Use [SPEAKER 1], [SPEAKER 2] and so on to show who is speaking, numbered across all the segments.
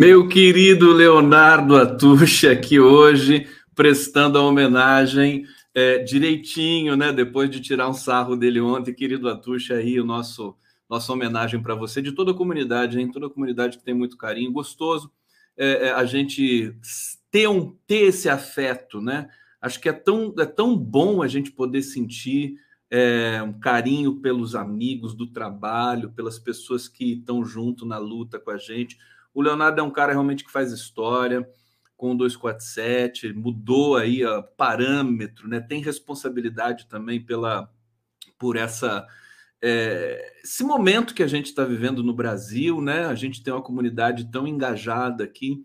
[SPEAKER 1] Meu querido Leonardo Atucha aqui hoje, prestando a homenagem é, direitinho, né? Depois de tirar um sarro dele ontem, querido Atucha, aí o nosso nossa homenagem para você, de toda a comunidade, hein? Toda a comunidade que tem muito carinho, gostoso é, é, a gente ter, um, ter esse afeto, né? Acho que é tão, é tão bom a gente poder sentir é, um carinho pelos amigos do trabalho, pelas pessoas que estão junto na luta com a gente. O Leonardo é um cara realmente que faz história com o 247, mudou aí o parâmetro, né? Tem responsabilidade também pela por essa é, esse momento que a gente está vivendo no Brasil, né? A gente tem uma comunidade tão engajada aqui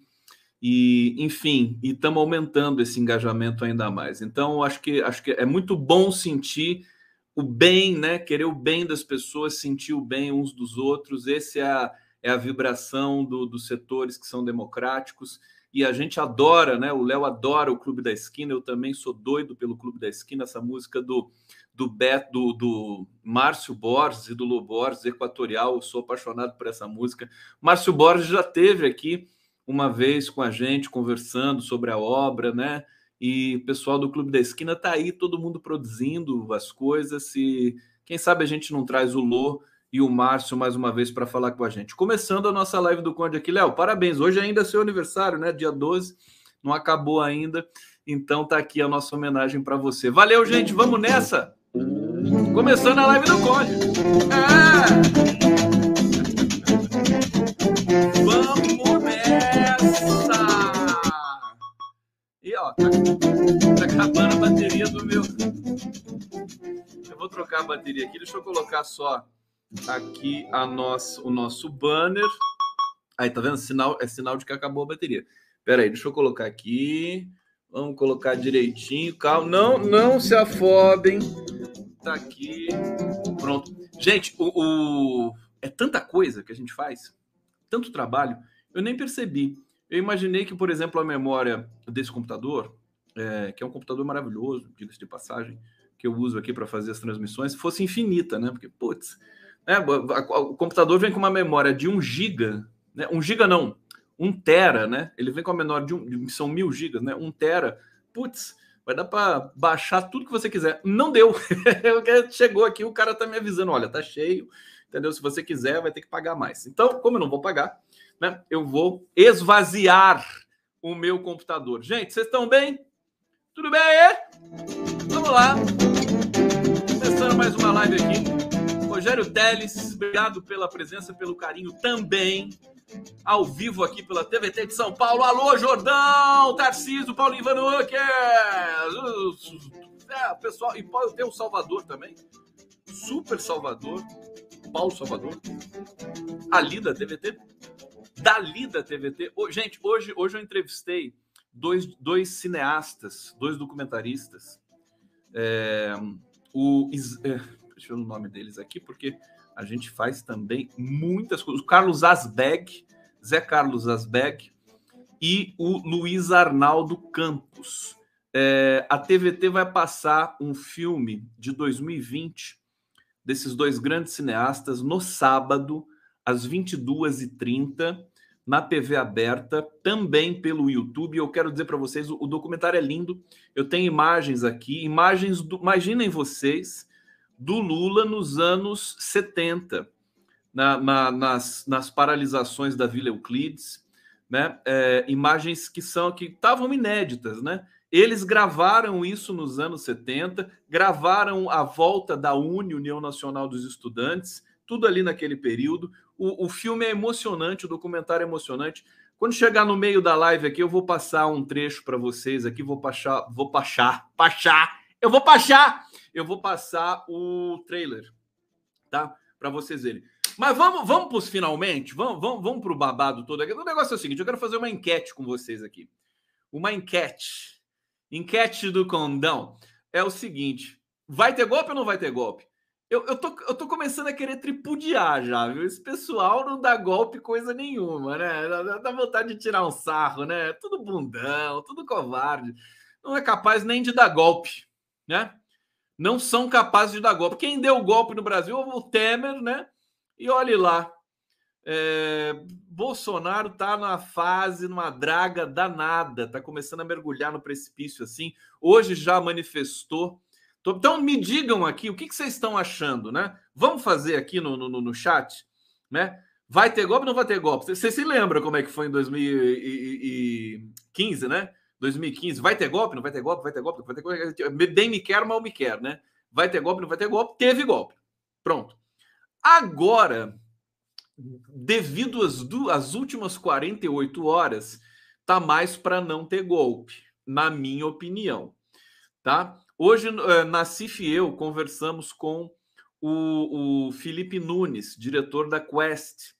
[SPEAKER 1] e, enfim, e estamos aumentando esse engajamento ainda mais. Então, acho que acho que é muito bom sentir o bem, né? Querer o bem das pessoas, sentir o bem uns dos outros. Esse é a, é a vibração do, dos setores que são democráticos. E a gente adora, né? O Léo adora o Clube da Esquina. Eu também sou doido pelo Clube da Esquina. Essa música do do Beto, do, do Márcio Borges e do Lu Borges, Equatorial. Eu sou apaixonado por essa música. Márcio Borges já teve aqui uma vez com a gente conversando sobre a obra, né? E o pessoal do Clube da Esquina está aí, todo mundo produzindo as coisas. E quem sabe a gente não traz o Lô e o Márcio mais uma vez para falar com a gente. Começando a nossa live do Conde aqui, Léo, parabéns. Hoje ainda é seu aniversário, né? Dia 12, não acabou ainda. Então tá aqui a nossa homenagem para você. Valeu, gente. Vamos nessa. Começando a live do Conde. É. ó, tá, tá acabando a bateria do meu. Eu vou trocar a bateria aqui. Deixa eu colocar só aqui a nossa, o nosso banner. Aí, tá vendo? Sinal, é sinal de que acabou a bateria. Pera aí, deixa eu colocar aqui. Vamos colocar direitinho. Calma. Não, não se afobem. Tá aqui. Pronto. Gente, o, o, é tanta coisa que a gente faz, tanto trabalho, eu nem percebi. Eu imaginei que, por exemplo, a memória desse computador, é, que é um computador maravilhoso, diga-se de passagem, que eu uso aqui para fazer as transmissões, fosse infinita, né? Porque, putz, né, o computador vem com uma memória de 1 giga, né? 1 giga não, 1 tera, né? Ele vem com a menor de um, são mil gigas, né? 1 tera, putz, vai dar para baixar tudo que você quiser. Não deu. Chegou aqui, o cara tá me avisando, olha, tá cheio, entendeu? Se você quiser, vai ter que pagar mais. Então, como eu não vou pagar, né, eu vou esvaziar o meu computador. Gente, vocês estão bem? Tudo bem? Vamos lá. Começando mais uma live aqui. Rogério Teles, obrigado pela presença, pelo carinho também. Ao vivo aqui pela TVT de São Paulo. Alô, Jordão, Tarcísio, Paulo Ivanuque. É, pessoal, e tem o Salvador também. Super Salvador. Paulo Salvador. Ali da TVT dali da TVT. gente, hoje, hoje eu entrevistei dois, dois cineastas, dois documentaristas. É, o, é, ver o nome deles aqui, porque a gente faz também muitas coisas. O Carlos Asbeg, Zé Carlos Asbeg e o Luiz Arnaldo Campos. É, a TVT vai passar um filme de 2020 desses dois grandes cineastas no sábado, às 22h30, na TV aberta, também pelo YouTube. Eu quero dizer para vocês, o, documentário é lindo. Eu tenho imagens aqui, imagens do. Imaginem vocês do Lula nos anos 70, na, na, nas, nas paralisações da Vila Euclides, né? É, imagens que são que estavam inéditas, né? Eles gravaram isso nos anos 70, gravaram a volta da UNE, União Nacional dos Estudantes, tudo ali naquele período. O, o filme é emocionante, o documentário é emocionante. Quando chegar no meio da live aqui, eu vou passar um trecho para vocês aqui, vou passar, vou passar, passar, eu vou passar, eu vou passar o trailer, tá? Para vocês verem. Mas vamos, vamos para os finalmente, vamos, vamos, vamos para o babado todo aqui. O negócio é o seguinte: eu quero fazer uma enquete com vocês aqui. Uma enquete. Enquete do condão. É o seguinte: vai ter golpe ou não vai ter golpe? Eu, eu, tô, eu tô começando a querer tripudiar já, viu? Esse pessoal não dá golpe coisa nenhuma, né? Dá, dá vontade de tirar um sarro, né? Tudo bundão, tudo covarde. Não é capaz nem de dar golpe, né? Não são capazes de dar golpe. Quem deu golpe no Brasil o Temer, né? E olhe lá. É, Bolsonaro tá na fase, numa draga danada, tá começando a mergulhar no precipício assim. Hoje já manifestou. Então me digam aqui o que, que vocês estão achando, né? Vamos fazer aqui no, no, no chat, né? Vai ter golpe ou não vai ter golpe? Você se lembra como é que foi em 2015, né? 2015, vai ter golpe, não vai ter golpe, vai ter golpe, vai ter golpe. Bem me quer, mal me quer, né? Vai ter golpe, não vai ter golpe, teve golpe. Pronto. Agora, devido às, às últimas 48 horas, tá mais para não ter golpe, na minha opinião. Tá? Hoje, eh, na CIF eu conversamos com o, o Felipe Nunes, diretor da Quest,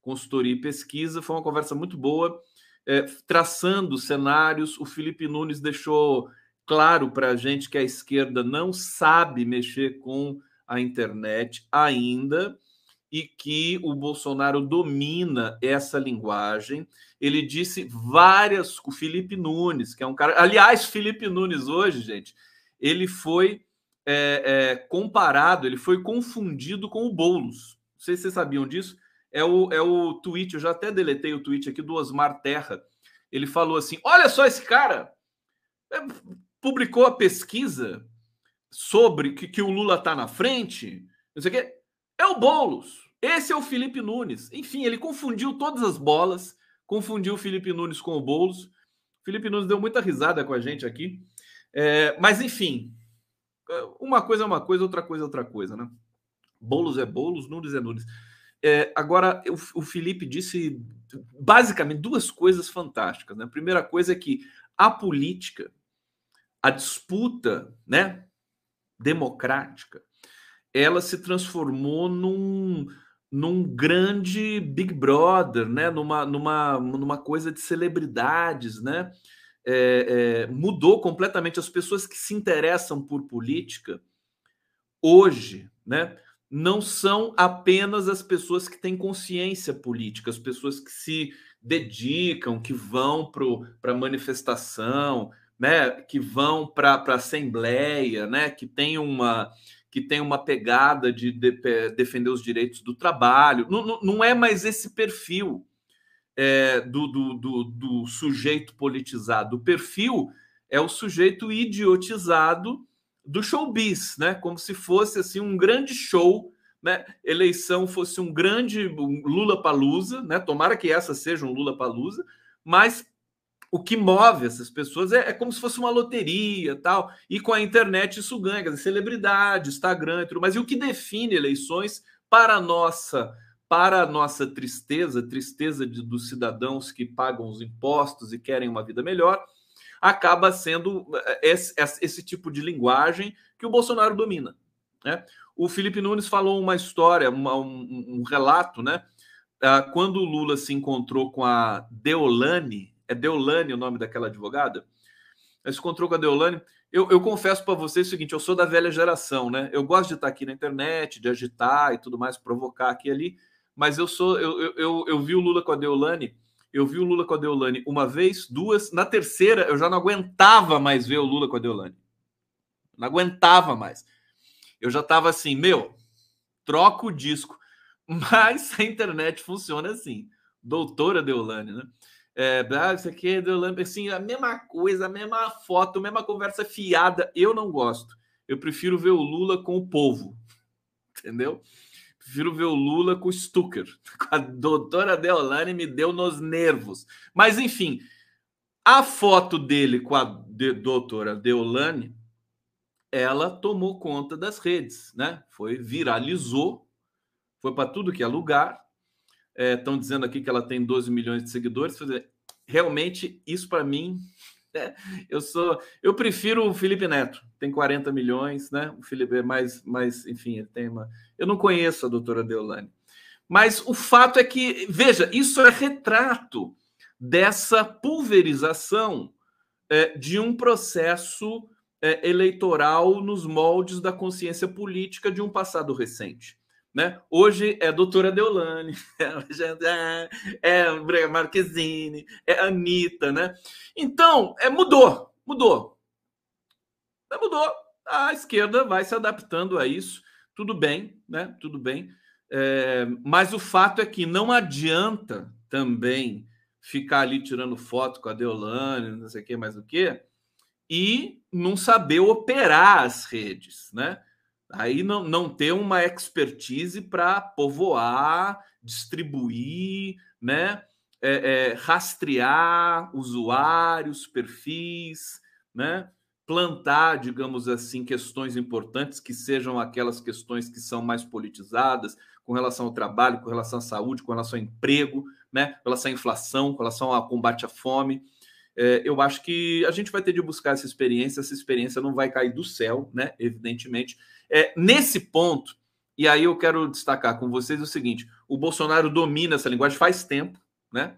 [SPEAKER 1] consultoria e pesquisa. Foi uma conversa muito boa, é, traçando cenários. O Felipe Nunes deixou claro para a gente que a esquerda não sabe mexer com a internet ainda e que o Bolsonaro domina essa linguagem. Ele disse várias. O Felipe Nunes, que é um cara. Aliás, Felipe Nunes, hoje, gente, ele foi é, é, comparado, ele foi confundido com o Boulos. Não sei se vocês sabiam disso. É o, é o tweet, eu já até deletei o tweet aqui do Osmar Terra. Ele falou assim: olha só esse cara. É, publicou a pesquisa sobre que, que o Lula está na frente, não sei o quê. É o Boulos. Esse é o Felipe Nunes. Enfim, ele confundiu todas as bolas, confundiu o Felipe Nunes com o Boulos. O Felipe Nunes deu muita risada com a gente aqui. É, mas, enfim, uma coisa é uma coisa, outra coisa é outra coisa, né? Boulos é Boulos, Nunes é Nunes. É, agora, o, o, Felipe disse basicamente duas coisas fantásticas. Né? A primeira coisa é que a política, a disputa né, democrática, ela se transformou num, num grande Big Brother, né? numa, numa, numa coisa de celebridades, né? É, é, mudou completamente as pessoas que se interessam por política hoje, né? Não são apenas as pessoas que têm consciência política, as pessoas que se dedicam, que vão para a manifestação, né? Que vão para a assembleia, né? Que tem uma que tem uma pegada de, de, de defender os direitos do trabalho. Não, não, não é mais esse perfil é, do, do, do, do, sujeito politizado. O perfil é o sujeito idiotizado do showbiz, né? Como se fosse assim um grande show, né? Eleição fosse um grande Lula palusa, né? Tomara que essa seja um Lula palusa, mas o que move essas pessoas é, é, como se fosse uma loteria tal. E com a internet isso ganha, dizer, celebridade, Instagram e tudo mais. E o que define eleições para nossa para nossa tristeza, tristeza de, dos cidadãos que pagam os impostos e querem uma vida melhor, acaba sendo eh, esse, esse tipo de linguagem que o Bolsonaro domina. Né? O Felipe Nunes falou uma história, uma, um, um, relato, né? Ah, quando o Lula se encontrou com a Deolane, é Deolane o nome daquela advogada? Ele se encontrou com a Deolane. Eu, eu confesso para vocês o seguinte: eu sou da velha geração, né? Eu gosto de estar aqui na internet, de agitar e tudo mais, provocar aqui e ali mas eu sou eu, eu, eu, eu vi o Lula com a Deolane, eu vi o Lula com a Deolane uma vez, duas, na terceira eu já não aguentava mais ver o Lula com a Deolane. Não aguentava mais. Eu já estava assim, meu, troca o disco. Mas a internet funciona assim. Doutora Deolane, né? É, ah, isso aqui é Deolane, assim, a mesma coisa, a mesma foto, a mesma conversa fiada. Eu não gosto. Eu prefiro ver o Lula com o povo. Entendeu? Prefiro ver o Lula com o Stucker. A doutora Deolane me deu nos nervos. Mas, enfim, a foto dele com a de, doutora Deolane, ela tomou conta das redes, né? Foi, viralizou, foi para tudo que é lugar. Estão é, dizendo aqui que ela tem 12 milhões de seguidores. Realmente, isso para mim é, eu sou, eu prefiro o Felipe Neto, tem 40 milhões, né? O Felipe é mais, mais, enfim, ele tem uma. Eu não conheço a doutora Deolane, mas o fato é que, veja, isso é retrato dessa pulverização é, de um processo é, eleitoral nos moldes da consciência política de um passado recente. Né? Hoje é a doutora Deolane, é, é Marquezine, é a Anitta, né? Então, é, mudou, mudou. Mudou. A esquerda vai se adaptando a isso. Tudo bem, né? Tudo bem. É, mas o fato é que não adianta também ficar ali tirando foto com a Deolane, não sei o que, mais o que, e não saber operar as redes, né? Aí não, não ter uma expertise para povoar, distribuir, né? É, é, rastrear usuários, perfis, né? Plantar, digamos assim, questões importantes que sejam aquelas questões que são mais politizadas com relação ao trabalho, com relação à saúde, com relação ao emprego, né? com relação à inflação, com relação ao combate à fome. É, eu acho que a gente vai ter de buscar essa experiência, essa experiência não vai cair do céu, né? Evidentemente. É, nesse ponto, e aí eu quero destacar com vocês o seguinte: o Bolsonaro domina essa linguagem faz tempo, né?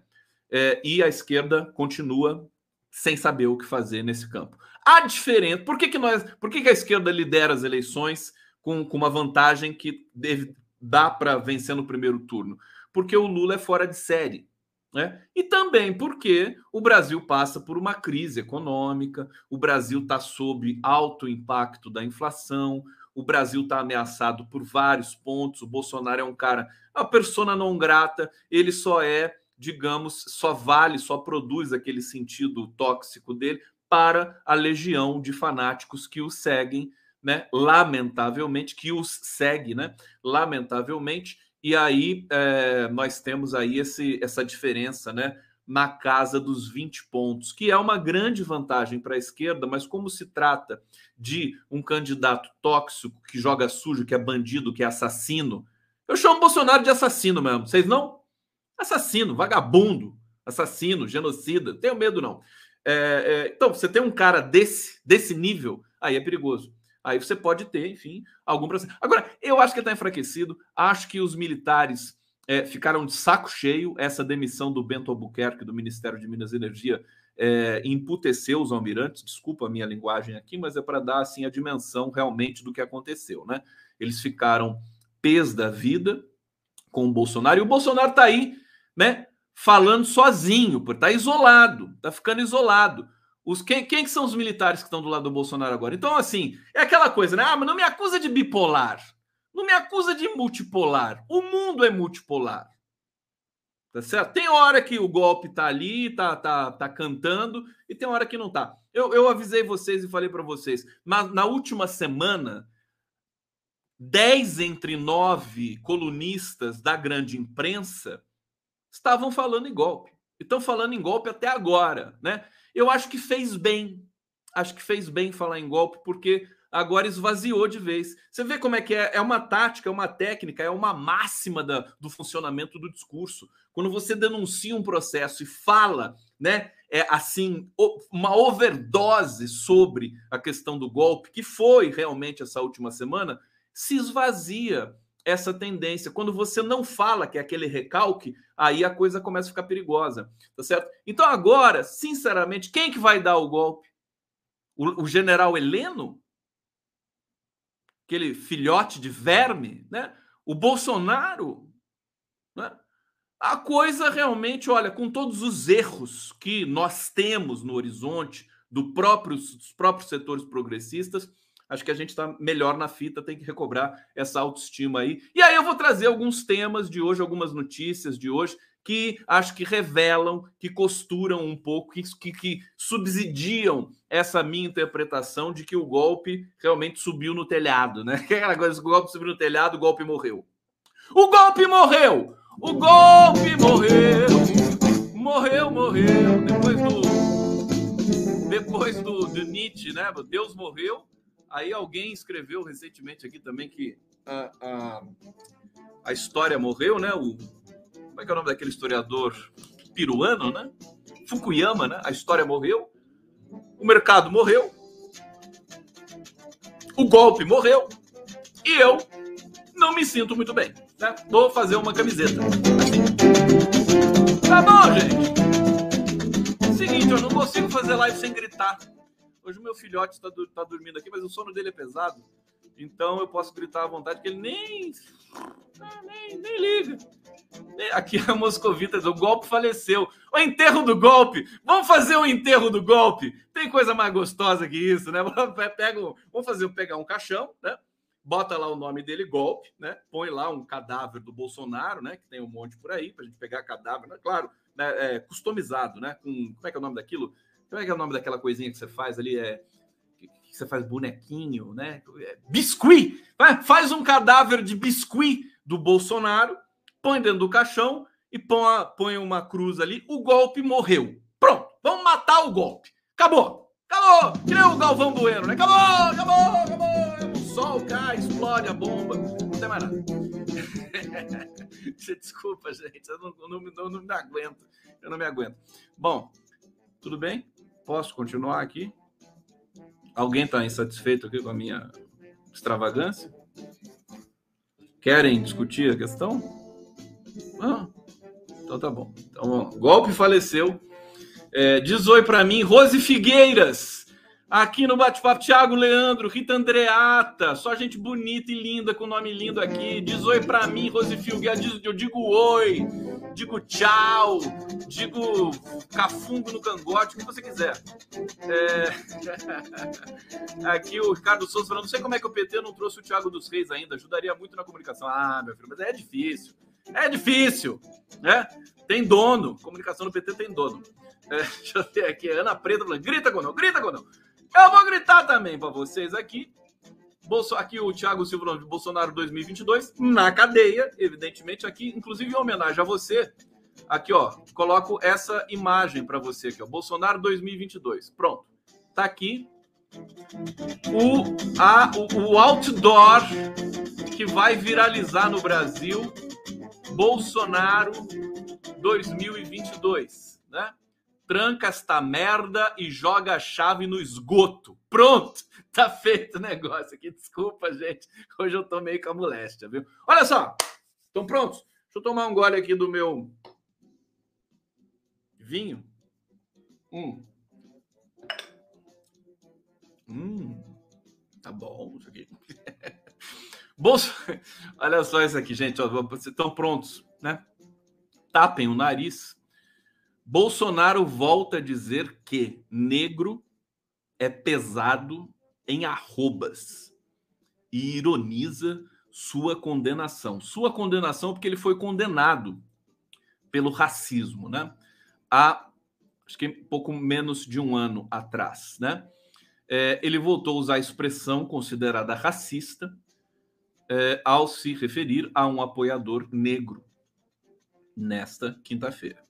[SPEAKER 1] É, e a esquerda continua sem saber o que fazer nesse campo. A diferença. Por que, que nós. Por que, que a esquerda lidera as eleições com, com uma vantagem que deve, dá para vencer no primeiro turno? Porque o Lula é fora de série. Né? E também porque o Brasil passa por uma crise econômica, o Brasil está sob alto impacto da inflação, o Brasil está ameaçado por vários pontos. O Bolsonaro é um cara, a persona não grata, ele só é, digamos, só vale, só produz aquele sentido tóxico dele para a legião de fanáticos que o seguem, né? Lamentavelmente, que os segue, né? Lamentavelmente. E aí é, nós temos aí esse, essa diferença, né? Na casa dos 20 pontos, que é uma grande vantagem para a esquerda, mas como se trata de um candidato tóxico que joga sujo, que é bandido, que é assassino, eu chamo Bolsonaro de assassino mesmo. Vocês não? Assassino, vagabundo, assassino, genocida. Tenho medo, não. É, é, então, você tem um cara desse, desse nível, aí é perigoso. Aí você pode ter, enfim, algum processo. Agora, eu acho que está enfraquecido. Acho que os militares é, ficaram de saco cheio. Essa demissão do Bento Albuquerque, do Ministério de Minas e Energia, é, emputeceu os almirantes. Desculpa a minha linguagem aqui, mas é para dar assim a dimensão realmente do que aconteceu, né? Eles ficaram pés da vida com o Bolsonaro. E o Bolsonaro está aí, né? Falando sozinho, porque está isolado, está ficando isolado. Os, quem, quem que são os militares que estão do lado do Bolsonaro agora? Então, assim, é aquela coisa, né? Ah, mas não me acusa de bipolar. Não me acusa de multipolar. O mundo é multipolar. Tá certo? Tem hora que o golpe tá ali, tá, tá, tá cantando, e tem hora que não tá. Eu, eu avisei vocês e falei para vocês. Mas na última semana, 10 entre 9 colunistas da grande imprensa estavam falando em golpe. E estão falando em golpe até agora, né? Eu acho que fez bem. Acho que fez bem falar em golpe, porque agora esvaziou de vez. Você vê como é que é? É uma tática, é uma técnica, é uma máxima da, do funcionamento do discurso. Quando você denuncia um processo e fala, né, é assim, uma overdose sobre a questão do golpe, que foi realmente essa última semana, se esvazia essa tendência. Quando você não fala que é aquele recalque, aí a coisa começa a ficar perigosa, tá certo? Então agora, sinceramente, quem que vai dar o golpe? O, o general Heleno? Aquele filhote de verme, né? O Bolsonaro, né? A coisa realmente, olha, com todos os erros que nós temos no horizonte do próprio, dos próprios setores progressistas, acho que a gente está melhor na fita, tem que recobrar essa autoestima aí. E aí eu vou trazer alguns temas de hoje, algumas notícias de hoje, que acho que revelam, que costuram um pouco, que, que, subsidiam essa minha interpretação de que o golpe realmente subiu no telhado, né? Aquela coisa, o golpe subiu no telhado, o golpe morreu. O golpe morreu! O golpe morreu! Morreu, morreu! Depois do. Depois do, do Nietzsche, né? Deus morreu, Aí alguém escreveu recentemente aqui também que a, a, a história morreu, né? O, como é que é o nome daquele historiador peruano, né? Fukuyama, né? A história morreu, o mercado morreu, o golpe morreu e eu não me sinto muito bem. Né? Vou fazer uma camiseta. Assim. Tá bom, gente. Seguinte, eu não consigo fazer live sem gritar. Hoje o meu filhote está tá dormindo aqui, mas o sono dele é pesado. Então eu posso gritar à vontade, que ele nem, ah, nem, nem liga. Aqui a Moscovita, o golpe faleceu. O enterro do golpe. Vamos fazer o enterro do golpe. Tem coisa mais gostosa que isso, né? Pega, vamos fazer pegar um caixão, né? bota lá o nome dele, golpe, né? Põe lá um cadáver do Bolsonaro, né? Que tem um monte por aí, para a gente pegar cadáver, né? claro, né? É, customizado, né? Com, como é que é o nome daquilo? Como é que é o nome daquela coisinha que você faz ali? É, que, você faz bonequinho, né? É, biscuit! Faz um cadáver de biscuit do Bolsonaro, põe dentro do caixão e põe, põe uma cruz ali. O golpe morreu. Pronto, vamos matar o golpe. Acabou! Acabou! Que nem o Galvão Bueno, né? Acabou! Acabou! Acabou! O sol cai, explode a bomba. Não tem mais nada. Desculpa, gente. Eu não, não, não, não me aguento. Eu não me aguento. Bom, tudo bem? Posso continuar aqui? Alguém está insatisfeito aqui com a minha extravagância? Querem discutir a questão? Ah, então tá bom. Então, golpe faleceu é, diz oi para mim, Rose Figueiras, aqui no Bate-Papo. Thiago Leandro, Rita Andreata, só gente bonita e linda com nome lindo aqui. Diz oi para mim, Rose. Eu digo oi, digo tchau, digo cafungo no cangote, o que você quiser. É... Aqui o Ricardo Souza falando: não sei como é que o PT não trouxe o Thiago dos Reis ainda, ajudaria muito na comunicação. Ah, meu filho, mas é difícil. É difícil, né? Tem dono. Comunicação no PT tem dono. É, deixa eu ver aqui, Ana Preta falando, grita, Gondão, grita, Gondão. Eu vou gritar também para vocês aqui. Aqui o Thiago Silva de Bolsonaro 2022, na cadeia, evidentemente, aqui, inclusive em homenagem a você. Aqui, ó, coloco essa imagem para você aqui, ó, Bolsonaro 2022. Pronto. Tá aqui o, a, o, o outdoor que vai viralizar no Brasil, Bolsonaro 2022, né? Tranca esta merda e joga a chave no esgoto. Pronto, tá feito o negócio aqui. Desculpa, gente. Hoje eu tô meio com a moléstia, viu? Olha só, estão prontos? Deixa eu tomar um gole aqui do meu vinho. Hum. Hum, tá bom isso aqui. Bolso... Olha só isso aqui, gente. Vocês estão prontos, né? Tapem o nariz Bolsonaro volta a dizer que negro é pesado em arrobas e ironiza sua condenação. Sua condenação porque ele foi condenado pelo racismo, né? Há acho que pouco menos de um ano atrás, né? É, ele voltou a usar a expressão considerada racista é, ao se referir a um apoiador negro nesta quinta-feira.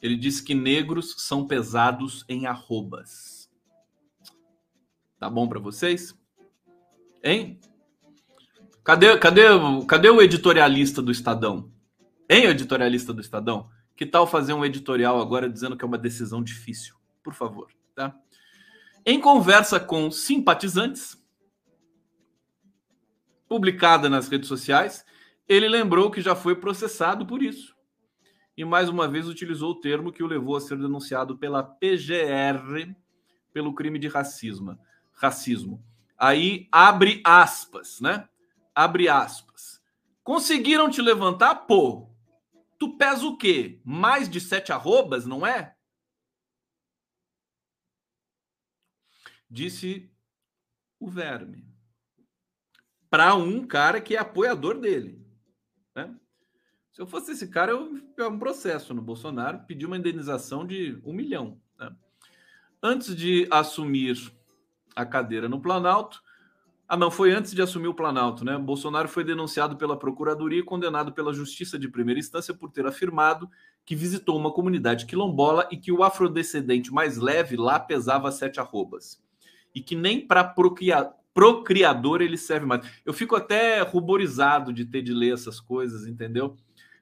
[SPEAKER 1] Ele disse que negros são pesados em arrobas. Tá bom para vocês? Hein? Cadê, cadê, cadê o editorialista do Estadão? Hein, editorialista do Estadão? Que tal fazer um editorial agora dizendo que é uma decisão difícil? Por favor, tá? Em conversa com simpatizantes, publicada nas redes sociais, ele lembrou que já foi processado por isso e mais uma vez utilizou o termo que o levou a ser denunciado pela PGR pelo crime de racismo. Racismo. Aí abre aspas, né? Abre aspas. Conseguiram te levantar? Pô, tu pesa o quê? Mais de sete arrobas, não é? Disse o verme. Para um cara que é apoiador dele. Né? Se eu fosse esse cara, eu ia um processo no Bolsonaro, pedir uma indenização de um milhão. Né? Antes de assumir a cadeira no Planalto, ah, não, foi antes de assumir o Planalto, né? Bolsonaro foi denunciado pela Procuradoria e condenado pela Justiça de primeira instância por ter afirmado que visitou uma comunidade quilombola e que o afrodescendente mais leve lá pesava sete arrobas. E que nem para procriador ele serve mais. Eu fico até ruborizado de ter de ler essas coisas, entendeu?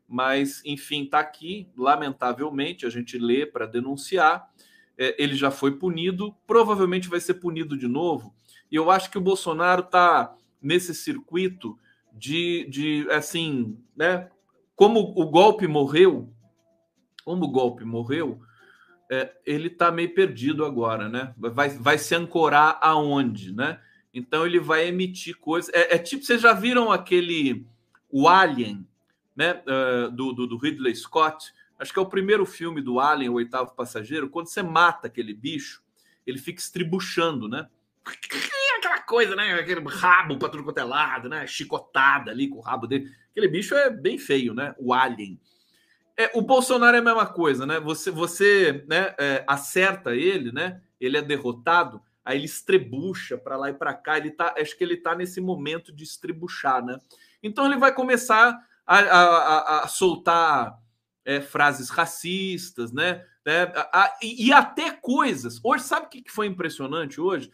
[SPEAKER 1] Mas enfim, está aqui. Lamentavelmente, a gente lê para denunciar. É, ele já foi punido, provavelmente vai ser punido de novo. E eu acho que o Bolsonaro está nesse circuito de, de assim, né? Como o golpe morreu, como o golpe morreu, é, ele está meio perdido agora, né? Vai, vai se ancorar aonde, né? Então ele vai emitir coisas. É, é tipo, vocês já viram aquele o Alien, né, uh, do, do, do, Ridley Scott. Acho que é o primeiro filme do Alien, o oitavo passageiro. Quando você mata aquele bicho, ele fica estribuchando, né? aquela coisa, né? Aquele rabo para tudo quanto é lado, né? Chicotada ali com o rabo dele. Aquele bicho é bem feio, né? O alien. É, o Bolsonaro é a mesma coisa, né? Você, você né, é, acerta ele, né? Ele é derrotado, aí ele estrebucha para lá e para cá. Ele tá, acho que ele tá nesse momento de estrebuchar, né? Então ele vai começar a, a, a soltar é, frases racistas, né? É, a, e, e, até coisas. Hoje, sabe o que foi impressionante hoje?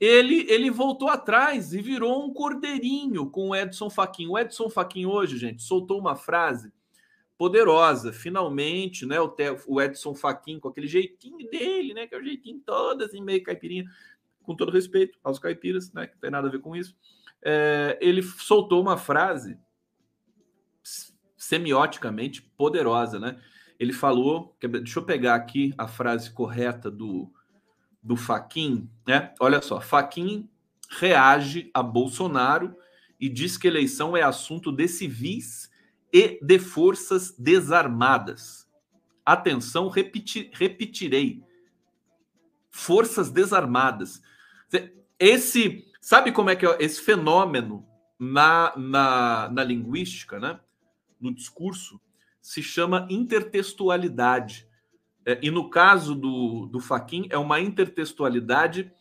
[SPEAKER 1] Ele, ele voltou atrás e virou um cordeirinho com o Edson Fachin. O Edson Fachin hoje, gente, soltou uma frase poderosa. Finalmente, né? O, o Edson Fachin com aquele jeitinho dele, né? Que é o jeitinho todo assim, meio caipirinha, com todo respeito aos caipiras, né? Que não tem nada a ver com isso. É, ele soltou uma frase semioticamente poderosa, né? Ele falou, deixa eu pegar aqui a frase correta do, do Faquin, né? Olha só, Faquin reage a Bolsonaro e diz que eleição é assunto de civis e de forças desarmadas. Atenção, repetir, repetirei. Forças desarmadas. Esse, sabe como é que é esse fenômeno na, na, na linguística, né? No discurso, se chama intertextualidade. É, e no caso do, do Faquin, é uma intertextualidade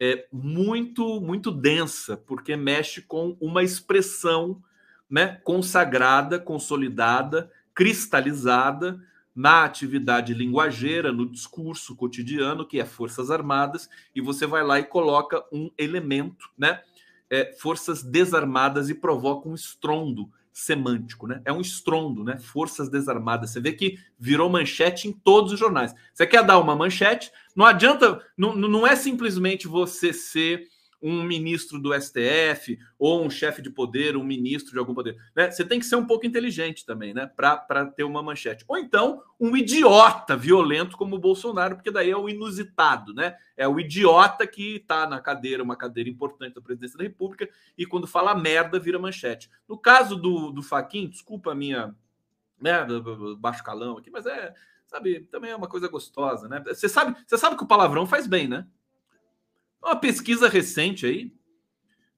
[SPEAKER 1] é, muito, muito densa, porque mexe com uma expressão né, consagrada, consolidada, cristalizada na atividade linguageira, no discurso cotidiano, que é Forças Armadas, e você vai lá e coloca um elemento, né? É, forças desarmadas e provoca um estrondo semântico, né? É um estrondo, né? Forças desarmadas. Você vê que virou manchete em todos os jornais. Você quer dar uma manchete? Não adianta, não, não é simplesmente você ser um ministro do STF ou um chefe de poder, um ministro de algum poder. Né? Você tem que ser um pouco inteligente também, né? Para ter uma manchete. Ou então, um idiota violento como o Bolsonaro, porque daí é o inusitado, né? É o idiota que está na cadeira, uma cadeira importante da presidência da República, e quando fala merda, vira manchete. No caso do, do Faquin, desculpa a minha né, baixo calão aqui, mas é, sabe, também é uma coisa gostosa, né? Você sabe, você sabe que o palavrão faz bem, né? Uma pesquisa recente aí,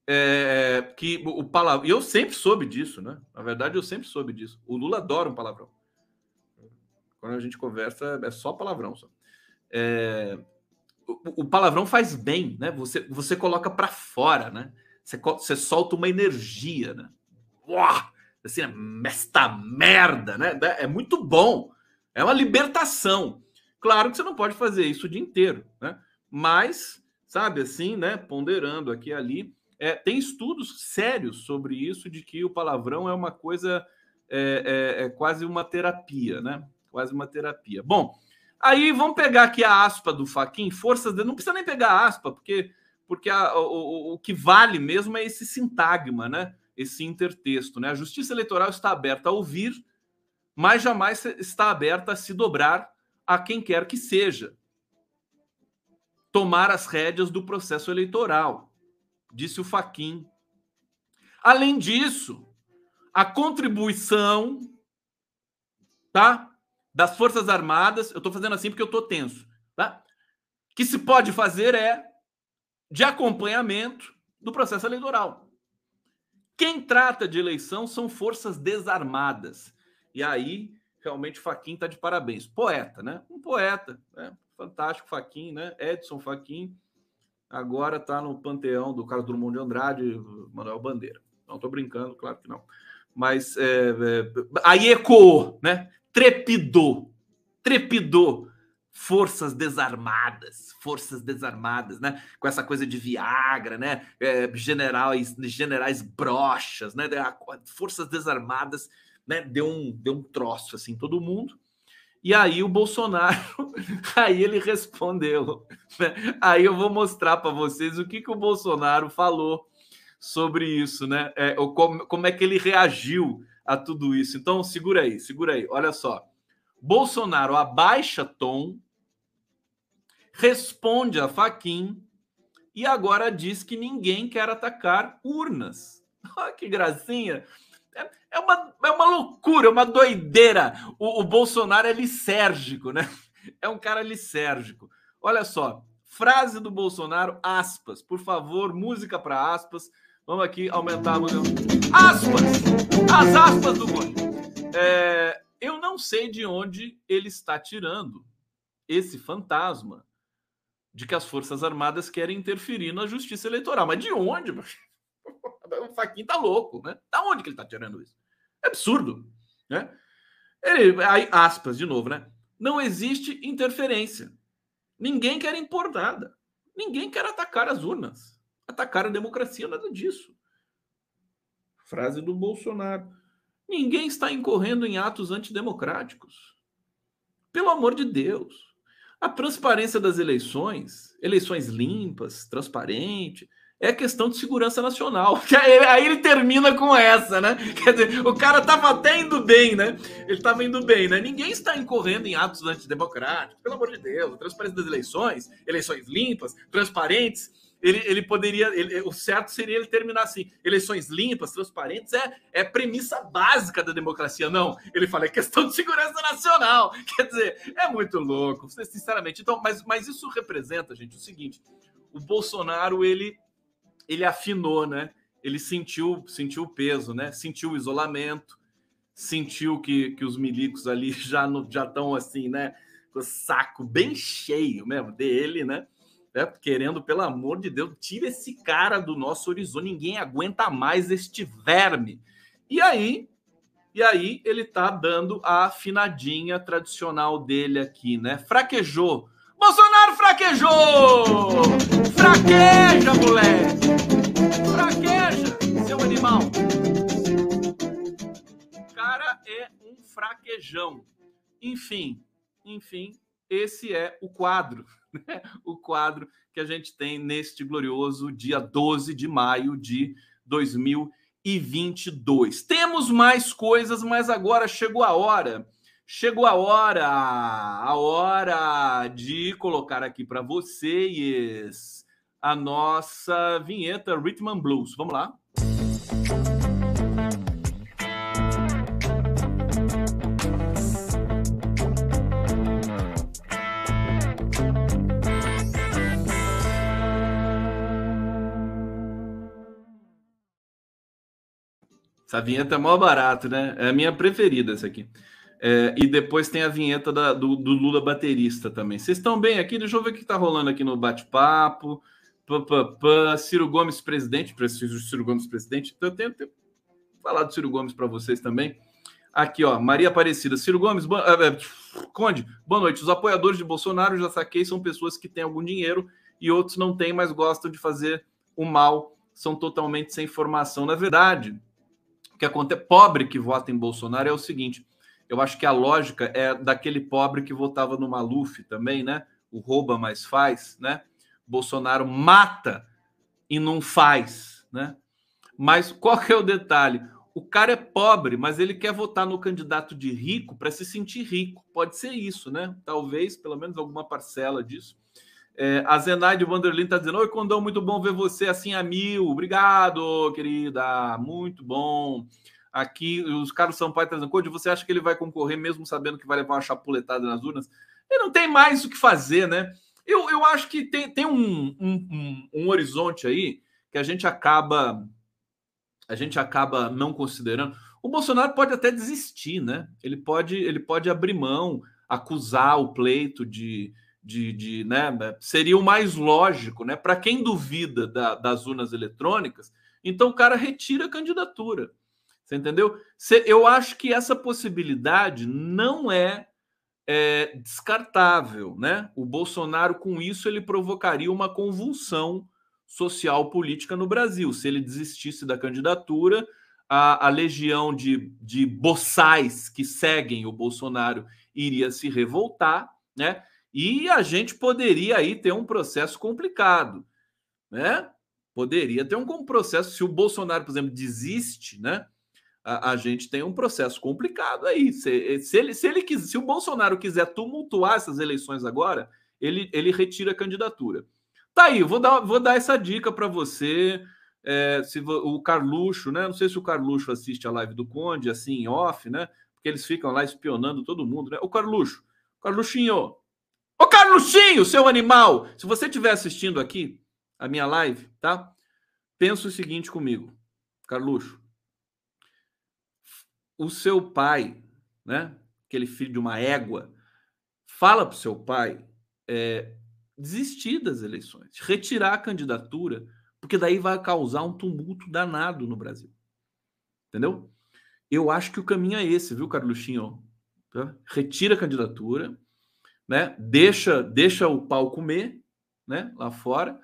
[SPEAKER 1] é, que o palavrão. Eu sempre soube disso, né? Na verdade, eu sempre soube disso. O Lula adora um palavrão. Quando a gente conversa, é só palavrão. Só. É, o, o, palavrão faz bem, né? Você, você coloca para fora, né? Você, você solta uma energia, né? Uau! Assim, esta merda, né? É muito bom. É uma libertação. Claro que você não pode fazer isso o dia inteiro, né? Mas sabe assim, né? Ponderando aqui e ali. É, tem estudos sérios sobre isso, de que o palavrão é uma coisa, é, é, é quase uma terapia, né? Quase uma terapia. Bom, aí vamos pegar aqui a aspa do Faquin, forças de... Não precisa nem pegar a aspa, porque, porque a, o, o que vale mesmo é esse sintagma, né? Esse intertexto, né? A justiça eleitoral está aberta a ouvir, mas jamais está aberta a se dobrar a quem quer que seja tomar as rédeas do processo eleitoral, disse o Faquin. Além disso, a contribuição tá, das Forças Armadas, eu estou fazendo assim porque eu estou tenso, tá? que se pode fazer é de acompanhamento do processo eleitoral. Quem trata de eleição são forças desarmadas. E aí, realmente, Faquin está de parabéns. Poeta, né? Um poeta, né? Fantástico, Faquin, né? Edson Faquin, agora está no panteão do Carlos Drummond de Andrade, Manuel Bandeira. Não estou brincando, claro que não. Mas é, é, aí ecoou, né? Trepidou, trepidou. Forças desarmadas, forças desarmadas, né? Com essa coisa de Viagra, né? É, generais, generais brochas, né? Forças desarmadas, né? Deu um, deu um troço assim, todo mundo. E aí o Bolsonaro, aí ele respondeu. Né? Aí eu vou mostrar para vocês o que, que o Bolsonaro falou sobre isso, né? É, como, como é que ele reagiu a tudo isso. Então, segura aí, segura aí. Olha só. Bolsonaro abaixa tom, responde a Faquin e agora diz que ninguém quer atacar urnas. Olha que gracinha. É, é, uma, é uma loucura, é uma doideira. O, o Bolsonaro é lisérgico, né? É um cara lisérgico. Olha só, Frase do Bolsonaro, aspas. Por favor, música para aspas. Vamos aqui aumentar a música. Aspas! As aspas do Conde. É, eu não sei de onde ele está tirando esse fantasma de que as Forças Armadas querem interferir na justiça eleitoral. Mas de onde? O Faquinha tá louco, né? Da onde que ele tá tirando isso? É absurdo, né? Ele, aí, aspas, de novo, né? Não existe interferência. Ninguém quer impor nada. Ninguém quer atacar as urnas, atacar a democracia, nada disso. Frase do Bolsonaro. Ninguém está incorrendo em atos antidemocráticos. Pelo amor de Deus. A transparência das eleições, eleições limpas, transparente, é questão de segurança nacional. Aí ele termina com essa, né? Quer dizer, o cara estava até indo bem, né? Ele estava indo bem, né? Ninguém está incorrendo em atos antidemocráticos, pelo amor de Deus. Transparência das eleições, eleições limpas, transparentes, ele, ele poderia. Ele, o certo seria ele terminar assim: eleições limpas, transparentes, é, é premissa básica da democracia. Não, ele fala, é questão de segurança nacional. Quer dizer, é muito louco, sinceramente. Então, mas, mas isso representa, gente, o seguinte: o Bolsonaro, ele, ele afinou, né? Ele sentiu, sentiu o peso, né? Sentiu o isolamento, sentiu que, que os milicos ali já estão assim, né? Com o saco bem cheio mesmo dele, né? né, querendo, pelo amor de Deus, tira esse cara do nosso horizonte, ninguém aguenta mais este verme. E aí, e aí ele tá dando a afinadinha tradicional dele aqui, né? Fraquejou. Bolsonaro fraquejou! Fraqueja, moleque! Fraqueja, seu animal! O cara é um fraquejão. Enfim, enfim, esse é o quadro né? o quadro que a gente tem neste glorioso dia 12 de maio de 2022. Temos mais coisas, mas agora chegou a hora. Chegou a hora, a hora de colocar aqui para vocês a nossa vinheta Rhythm and Blues. Vamos lá. Essa vinheta é mó barato, né? É a minha preferida essa aqui. É, e depois tem a vinheta da, do, do, Lula baterista também. Vocês estão bem aqui? Deixa eu ver o que está rolando aqui no bate-papo. Ciro Gomes presidente, preciso Ciro Gomes presidente. Então, eu tenho, tenho falar do Ciro Gomes para vocês também. Aqui, ó, Maria Aparecida. Ciro Gomes, bo... É, é, Conde, boa noite. Os apoiadores de Bolsonaro, já saquei, são pessoas que têm algum dinheiro e outros não têm, mas gostam de fazer o mal, são totalmente sem formação. Na verdade, que acontece, pobre que vota em Bolsonaro é o seguinte: eu acho que a lógica é daquele pobre que votava no Maluf também, né? O rouba, mas faz, né? Bolsonaro mata e não faz, né? Mas qual que é o detalhe? O cara é pobre, mas ele quer votar no candidato de rico para se sentir rico. Pode ser isso, né? Talvez, pelo menos alguma parcela disso. É, a Zenaide Vanderlin está dizendo: Oi, Condão, muito bom ver você assim a mil. Obrigado, querida. Muito bom. Aqui, os Carlos Sampaio está dizendo: Code, você acha que ele vai concorrer mesmo sabendo que vai levar uma chapuletada nas urnas? Ele não tem mais o que fazer, né? Eu, eu acho que tem, tem um, um, um, um horizonte aí que a gente acaba a gente acaba não considerando. O Bolsonaro pode até desistir, né? Ele pode, ele pode abrir mão, acusar o pleito de, de, de né, seria o mais lógico, né? Para quem duvida da, das urnas eletrônicas, então o cara retira a candidatura. Você entendeu? Eu acho que essa possibilidade não é, é descartável, né? O Bolsonaro, com isso, ele provocaria uma convulsão social política no Brasil. Se ele desistisse da candidatura, a, a legião de, de boçais que seguem o Bolsonaro iria se revoltar, né? E a gente poderia aí ter um processo complicado, né? Poderia ter um processo, se o Bolsonaro, por exemplo, desiste, né? A, a gente tem um processo complicado aí. Se, se, ele, se, ele se o Bolsonaro quiser tumultuar essas eleições agora, ele, ele retira a candidatura. Tá aí, vou dar, vou dar essa dica para você. É, se o Carluxo, né? Não sei se o Carluxo assiste a live do Conde, assim, off, né? Porque eles ficam lá espionando todo mundo, né? O Carluxo, Carluxinho, Ô, Carluxinho, seu animal! Se você estiver assistindo aqui a minha live, tá? Pensa o seguinte comigo, Carluxo. O seu pai, né? Aquele filho de uma égua, fala pro seu pai é, desistir das eleições, retirar a candidatura, porque daí vai causar um tumulto danado no Brasil. Entendeu? Eu acho que o caminho é esse, viu, Carluxinho? Tá? Retira a candidatura, né? Deixa, deixa o pau comer, né? Lá fora,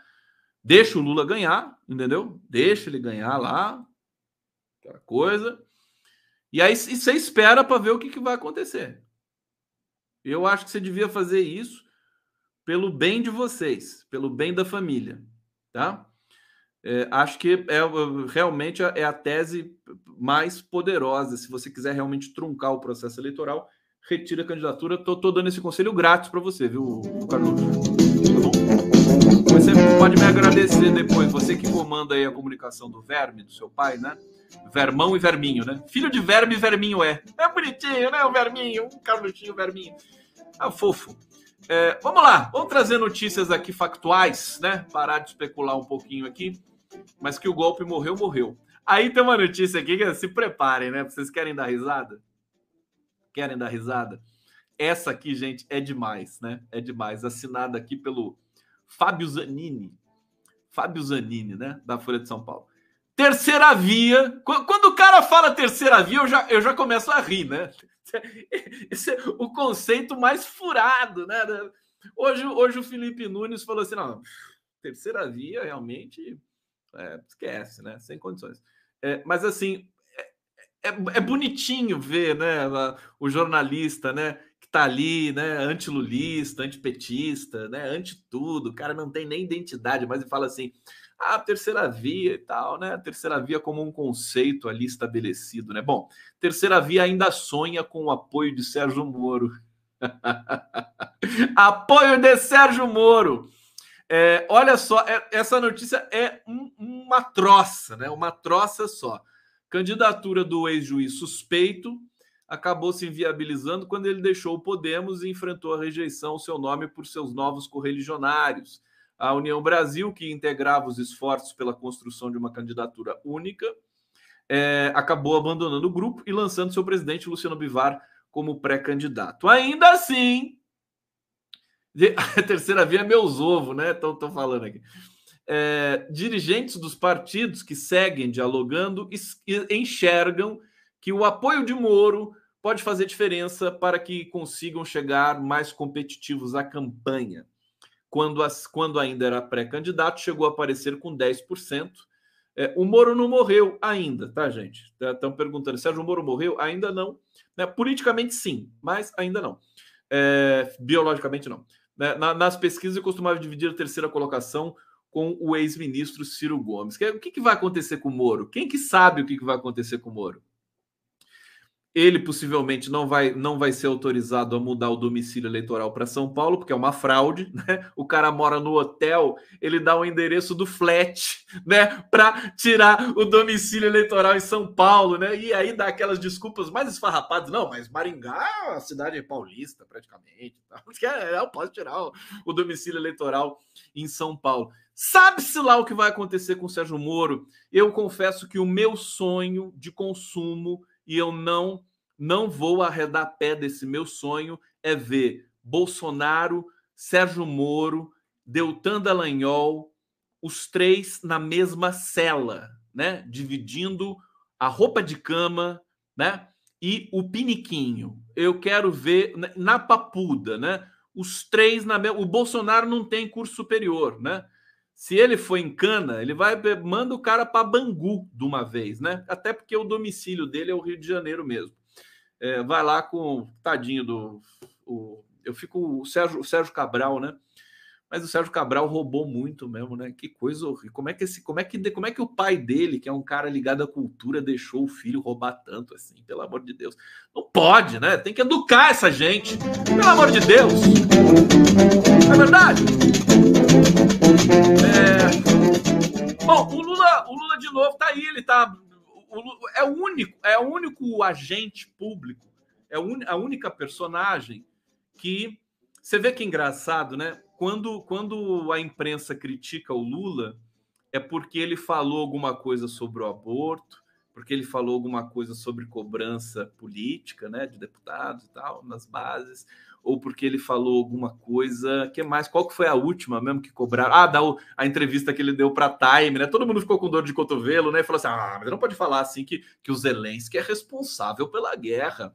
[SPEAKER 1] deixa o Lula ganhar, entendeu? Deixa ele ganhar lá, aquela coisa. E aí você espera para ver o que, que vai acontecer. Eu acho que você devia fazer isso pelo bem de vocês, pelo bem da família, tá? É, acho que é realmente é a tese mais poderosa. Se você quiser realmente truncar o processo eleitoral, retira a candidatura. Tô dando esse conselho grátis para você, viu, Carlos? Você pode me agradecer depois. Você que comanda aí a comunicação do Verme, do seu pai, né? Vermão e Verminho, né? Filho de Verme e Verminho é. É bonitinho, né? O Verminho, um Carluxinho Verminho. É fofo. É, vamos lá, vamos trazer notícias aqui factuais, né? Parar de especular um pouquinho aqui. Mas que o golpe morreu, morreu. Aí tem uma notícia aqui que se preparem, né? Vocês querem dar risada? Querem dar risada? Essa aqui, gente, é demais, né? É demais. Assinada aqui pelo Fábio Zanini. Fábio Zanini, né? Da Folha de São Paulo. Terceira via. Quando o cara fala terceira via, eu já, eu já começo a rir, né? Esse é o conceito mais furado, né? Hoje, hoje o Felipe Nunes falou assim: não, terceira via realmente é, esquece, né? Sem condições. É, mas assim, é, é, bonitinho ver, né, o jornalista, né, tá ali, né, antilulista, antipetista, né, anti tudo, o cara não tem nem identidade, mas ele fala assim, ah, terceira via e tal, né, terceira via como um conceito ali estabelecido, né, bom, terceira via ainda sonha com o apoio de Sérgio Moro, apoio de Sérgio Moro, é, olha só, é, essa notícia é um, uma troça, né? Uma troça só. Candidatura do ex-juiz suspeito acabou se inviabilizando quando ele deixou o Podemos e enfrentou a rejeição ao seu nome por seus novos correligionários. A União Brasil, que integrava os esforços pela construção de uma candidatura única, é, acabou abandonando o grupo e lançando seu presidente, Luciano Bivar, como pré-candidato. Ainda assim, a terceira via é meus ovos, né? Estou falando aqui. É, dirigentes dos partidos que seguem dialogando enxergam que o apoio de Moro pode fazer diferença para que consigam chegar mais competitivos à campanha. Quando, as, quando ainda era pré-candidato, chegou a aparecer com 10%. É, o Moro não morreu ainda, tá, gente? Estão tá, perguntando, Sérgio Moro morreu? Ainda não. Né? Politicamente, sim, mas ainda não. É, biologicamente, não. Né? nas pesquisas, eu costumava dividir a terceira colocação com o ex-ministro Ciro Gomes. O que, que vai acontecer com o Moro? Quem que sabe o que, que vai acontecer com o Moro? Ele possivelmente não vai, não vai ser autorizado a mudar o domicílio eleitoral para São Paulo, porque é uma fraude, né? O cara mora no hotel, ele dá o endereço do flat, né? Para tirar o domicílio eleitoral em São Paulo, né? E aí dá aquelas desculpas mais esfarrapadas. Não, mas Maringá é uma cidade paulista, praticamente. Tá? É, eu posso tirar o, o domicílio eleitoral em São Paulo. Sabe-se lá o que vai acontecer com o Sérgio Moro? Eu confesso que o meu sonho de consumo e eu não não vou arredar pé desse meu sonho é ver Bolsonaro, Sérgio Moro, Deltan Dallagnol, os três na mesma cela, né? Dividindo a roupa de cama, né? E o piniquinho. Eu quero ver na papuda, né? Os três na o Bolsonaro não tem curso superior, né? Se ele for em cana, ele vai manda o cara para Bangu de uma vez, né? Até porque o domicílio dele é o Rio de Janeiro mesmo. É, vai lá com tadinho do o, eu fico o Sérgio, o Sérgio Cabral, né? Mas o Sérgio Cabral roubou muito mesmo, né? Que coisa horrível. Como é que esse, como é que, como é que o pai dele, que é um cara ligado à cultura, deixou o filho roubar tanto assim? Pelo amor de Deus. Não pode, né? Tem que educar essa gente. Pelo amor de Deus. É verdade? É... Bom, o Lula, o Lula de novo tá aí, ele tá o Lula é o único, é o único agente público, é a única personagem que Você vê que engraçado, né? Quando, quando a imprensa critica o Lula, é porque ele falou alguma coisa sobre o aborto, porque ele falou alguma coisa sobre cobrança política, né, de deputados e tal, nas bases, ou porque ele falou alguma coisa, que mais? Qual que foi a última mesmo que cobraram? Ah, da a entrevista que ele deu para Time, né? Todo mundo ficou com dor de cotovelo, né? E falou assim: "Ah, mas não pode falar assim que que o Zelensky é responsável pela guerra"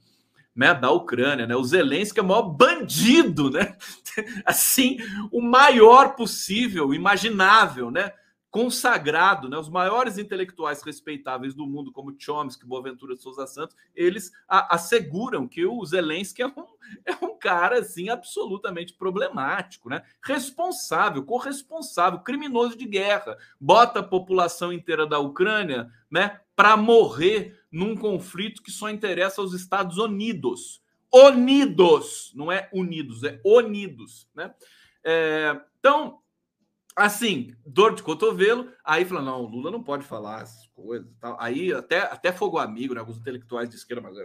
[SPEAKER 1] né, da Ucrânia, né? O Zelensky é o maior bandido, né? Assim, o maior possível, imaginável, né? Consagrado, né? Os maiores intelectuais respeitáveis do mundo, como Chomsky, Boaventura Souza Santos, eles a, asseguram que o Zelensky é um, é um cara assim absolutamente problemático, né? Responsável, corresponsável, criminoso de guerra, bota a população inteira da Ucrânia, né, para morrer num conflito que só interessa aos Estados Unidos. Unidos, não é unidos, é unidos, né? É, então, assim, dor de cotovelo, aí falou, não, o Lula não pode falar essas coisas tal. Aí até, até fogo amigo, né? Alguns intelectuais de esquerda, mas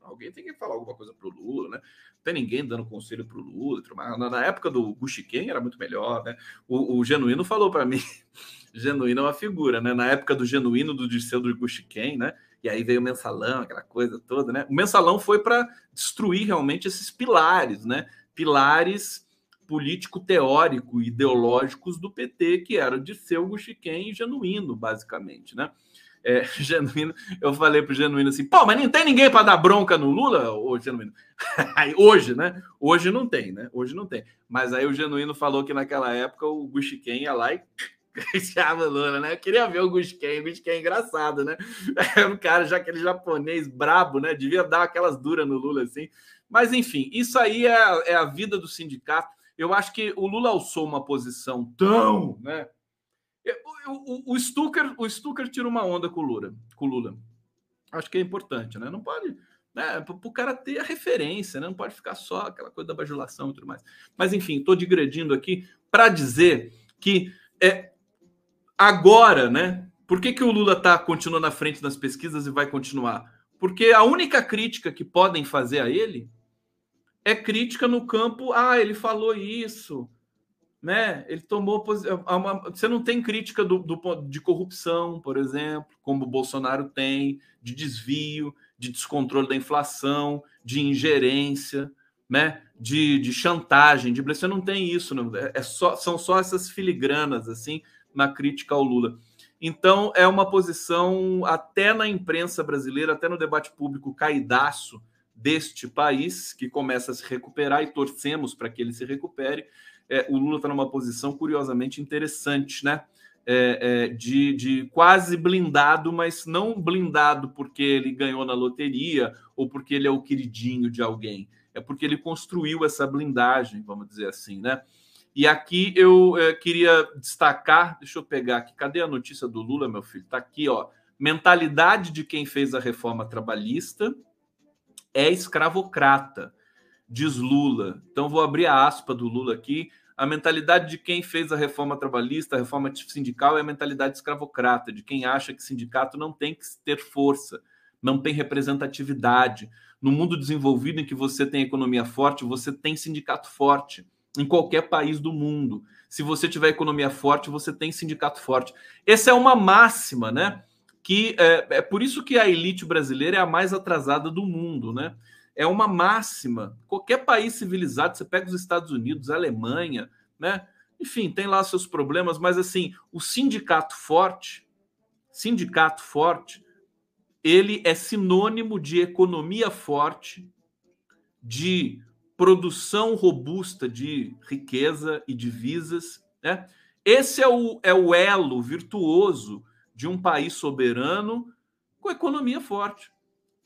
[SPEAKER 1] alguém tem que falar alguma coisa pro Lula, né? Não tem ninguém dando conselho pro Lula. Na época do Guxiquem era muito melhor, né? O, o Genuíno falou para mim, Genuíno é uma figura, né? Na época do Genuíno, do Dirceu do Guxiquem, né? E aí veio o mensalão, aquela coisa toda, né? O mensalão foi para destruir realmente esses pilares, né? Pilares político teórico ideológicos do PT, que era de seu Guxiquem e Genuíno, basicamente, né? É, genuíno, eu falei pro Genuíno assim, pô, mas não tem ninguém para dar bronca no Lula, ô Genuíno. Hoje, né? Hoje não tem, né? Hoje não tem. Mas aí o Genuíno falou que naquela época o Guxiquem ia lá e criticava Lula, né? Eu queria ver o Guxiquem, o Guxiquem é engraçado, né? É um cara, já aquele japonês brabo, né? Devia dar aquelas duras no Lula assim. Mas enfim, isso aí é, é a vida do sindicato eu acho que o Lula alçou uma posição tão, né? O, o, o, Stucker, o Stucker tira uma onda com o Lula, com o Lula. Acho que é importante, né? Não pode, né? Para o cara ter a referência, né? Não pode ficar só aquela coisa da bajulação e tudo mais. Mas enfim, estou digredindo aqui para dizer que é agora, né? Por que, que o Lula tá continua na frente das pesquisas e vai continuar? Porque a única crítica que podem fazer a ele é crítica no campo, ah, ele falou isso, né? Ele tomou é você não tem crítica do, do, de corrupção, por exemplo, como o Bolsonaro tem, de desvio, de descontrole da inflação, de ingerência, né? De, de chantagem, de você não tem isso, não. É, é só, são só essas filigranas assim na crítica ao Lula. Então é uma posição até na imprensa brasileira, até no debate público caidaço deste país, que começa a se recuperar e torcemos para que ele se recupere. É, o Lula está numa posição curiosamente interessante, né? É, é, de, de quase blindado, mas não blindado porque ele ganhou na loteria ou porque ele é o queridinho de alguém. É porque ele construiu essa blindagem, vamos dizer assim, né? E aqui eu é, queria destacar, deixa eu pegar aqui, cadê a notícia do Lula, meu filho? Tá aqui, ó. Mentalidade de quem fez a reforma trabalhista, é escravocrata, diz Lula. Então vou abrir a aspa do Lula aqui. A mentalidade de quem fez a reforma trabalhista, a reforma sindical, é a mentalidade escravocrata, de quem acha que sindicato não tem que ter força, não tem representatividade. No mundo desenvolvido em que você tem economia forte, você tem sindicato forte em qualquer país do mundo. Se você tiver economia forte, você tem sindicato forte. Essa é uma máxima, né? Que é, é por isso que a elite brasileira é a mais atrasada do mundo, né? É uma máxima. Qualquer país civilizado, você pega os Estados Unidos, a Alemanha, né? Enfim, tem lá seus problemas, mas assim, o sindicato forte, sindicato forte, ele é sinônimo de economia forte, de produção robusta de riqueza e divisas, né? Esse é o, é o elo virtuoso de um país soberano com economia forte.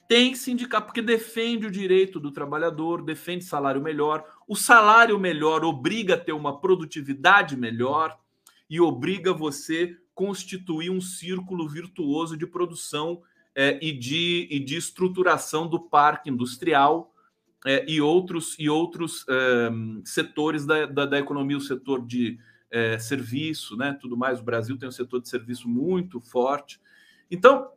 [SPEAKER 1] Tem sindicato, porque defende o direito do trabalhador, defende salário melhor. O salário melhor obriga a ter uma produtividade melhor e obriga você constituir um círculo virtuoso de produção é, e, de, e de estruturação do parque industrial é, e outros, e outros é, setores da, da, da, economia, o setor de é, serviço, né? Tudo mais. O Brasil tem um setor de serviço muito forte. Então,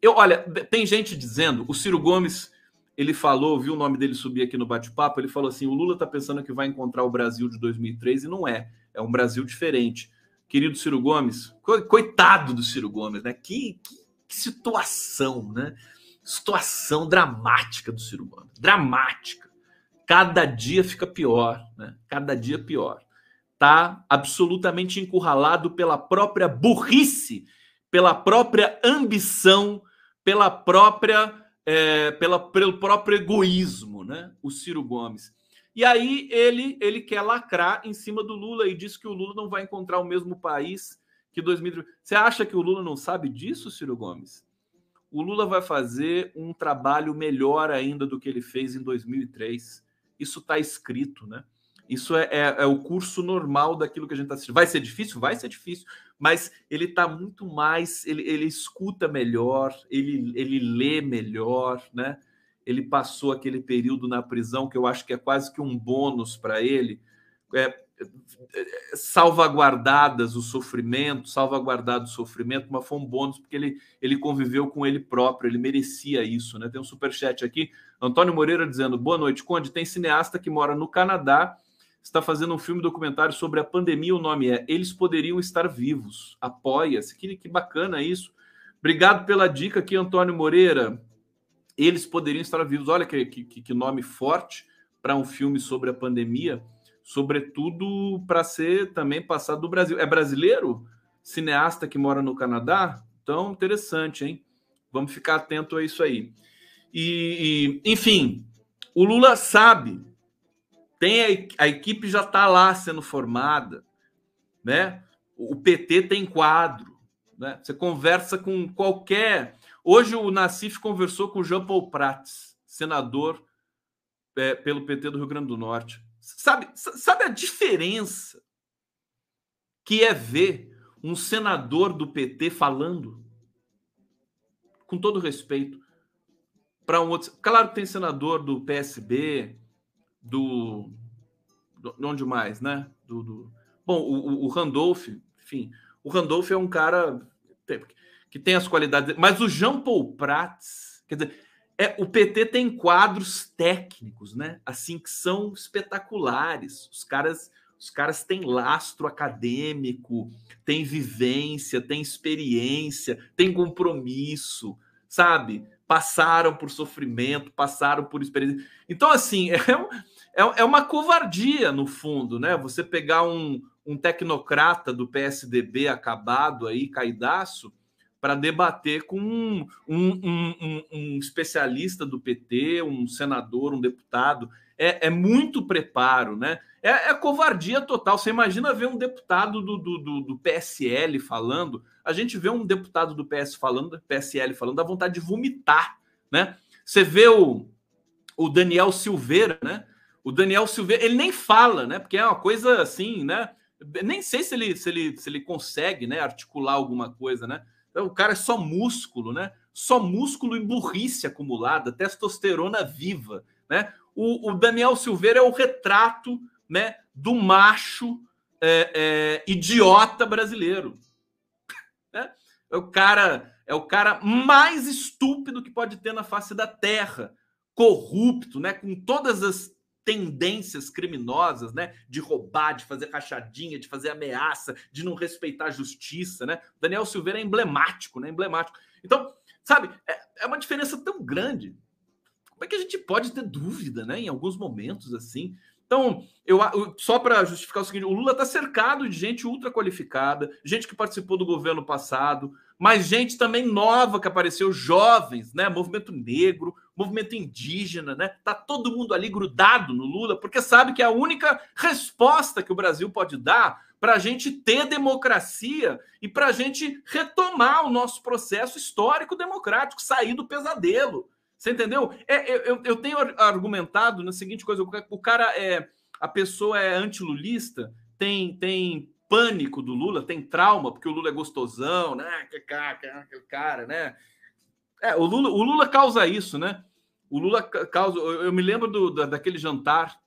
[SPEAKER 1] eu olha, tem gente dizendo, o Ciro Gomes ele falou, viu o nome dele subir aqui no bate-papo, ele falou assim: o Lula está pensando que vai encontrar o Brasil de 2003 e não é. É um Brasil diferente. Querido Ciro Gomes, coitado do Ciro Gomes, né? Que, que, que situação, né? Situação dramática do Ciro Gomes. Dramática. Cada dia fica pior, né? Cada dia pior. Tá absolutamente encurralado pela própria burrice, pela própria ambição, pela própria é, pela, pelo próprio egoísmo, né? O Ciro Gomes. E aí ele ele quer lacrar em cima do Lula e diz que o Lula não vai encontrar o mesmo país que 2030. Você acha que o Lula não sabe disso, Ciro Gomes? O Lula vai fazer um trabalho melhor ainda do que ele fez em 2003. Isso está escrito, né? Isso é, é, é, o curso normal daquilo que a gente está assistindo. Vai ser difícil? Vai ser difícil, mas ele está muito mais, ele, ele escuta melhor, ele, ele lê melhor, né? Ele passou aquele período na prisão que eu acho que é quase que um bônus para ele. É, salvaguardadas o sofrimento, salvaguardado o sofrimento, mas foi um bônus porque ele, ele conviveu com ele próprio, ele merecia isso, né? Tem um super chat aqui, Antônio Moreira dizendo: "Boa noite, Conde, tem cineasta que mora no Canadá está fazendo um filme documentário sobre a pandemia. O nome é Eles Poderiam Estar Vivos. Apoia-se. Que, que bacana isso. Obrigado pela dica aqui, Antônio Moreira. Eles poderiam estar vivos. Olha que, que, que nome forte para um filme sobre a pandemia, sobretudo para ser também passado do Brasil. É brasileiro? Cineasta que mora no Canadá? Então, interessante, hein? Vamos ficar atento a isso aí. E, e enfim, o Lula sabe tem a, a equipe já está lá sendo formada, né? O PT tem quadro, né? Você conversa com qualquer. Hoje o Nassif conversou com o Jean Paul Prats, senador é, pelo PT do Rio Grande do Norte. Sabe, sabe a diferença que é ver um senador do PT falando? Com todo respeito, para um outro. Claro que tem senador do PSB, do, do onde mais, né? Do, do... Bom, o, o, Randolph, enfim, o Randolph é um cara que tem as qualidades, mas o Jean Paul Prats, quer dizer, é, o PT tem quadros técnicos, né? Assim que são espetaculares. Os caras, os caras têm lastro acadêmico, têm vivência, têm experiência, têm compromisso, sabe? Passaram por sofrimento, passaram por experiência. Então, assim, é um, é, é uma covardia, no fundo, né? Você pegar um, um tecnocrata do PSDB acabado aí, caidaço, para debater com um, um, um, um, especialista do PT, um senador, um deputado. É, é muito preparo, né? É, é, covardia total. Você imagina ver um deputado do, do, do, do, PSL falando. A gente vê um deputado do PS falando, PSL falando, dá vontade de vomitar, né? Você vê o, o Daniel Silveira, né? O Daniel Silveira, ele nem fala, né? Porque é uma coisa assim, né? Nem sei se ele, se ele, se ele consegue, né, articular alguma coisa, né? Então, o cara é só músculo, né? Só músculo e burrice acumulada, testosterona viva, né? O, o Daniel Silveira é o retrato, né, do macho é, é, idiota brasileiro. Né? É o cara é o cara mais estúpido que pode ter na face da terra, corrupto, né, com todas as tendências criminosas, né? De roubar, de fazer rachadinha, de fazer ameaça, de não respeitar a justiça, né? Daniel Silveira é emblemático, né? Emblemático. Então, sabe, é, é uma diferença tão grande. Como é que a gente pode ter dúvida, né? Em alguns momentos assim. Então, eu, só para justificar o seguinte, o Lula está cercado de gente ultra qualificada, gente que participou do governo passado, mas gente também nova que apareceu, jovens, né? Movimento negro, movimento indígena, né? Tá todo mundo ali grudado no Lula, porque sabe que é a única resposta que o Brasil pode dar para a gente ter democracia e para a gente retomar o nosso processo histórico democrático, sair do pesadelo. Você entendeu? É, eu, eu tenho argumentado na seguinte coisa: o cara é. A pessoa é antilulista, tem, tem pânico do Lula, tem trauma, porque o Lula é gostosão, né? Aquele cara, né? É, o Lula, o Lula causa isso, né? O Lula causa. Eu me lembro do, daquele jantar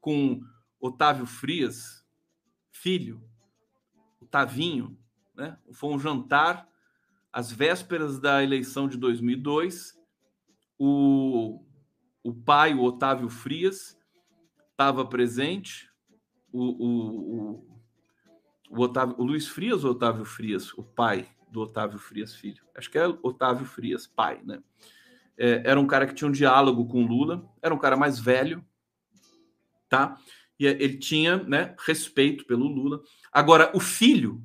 [SPEAKER 1] com Otávio Frias, filho, Otavinho, né? Foi um jantar às vésperas da eleição de 2002. O, o pai, o Otávio Frias, estava presente, o, o, o, o, Otávio, o Luiz Frias ou Otávio Frias, o pai do Otávio Frias Filho? Acho que é Otávio Frias, pai, né? É, era um cara que tinha um diálogo com Lula, era um cara mais velho, tá? E ele tinha, né, respeito pelo Lula. Agora, o filho,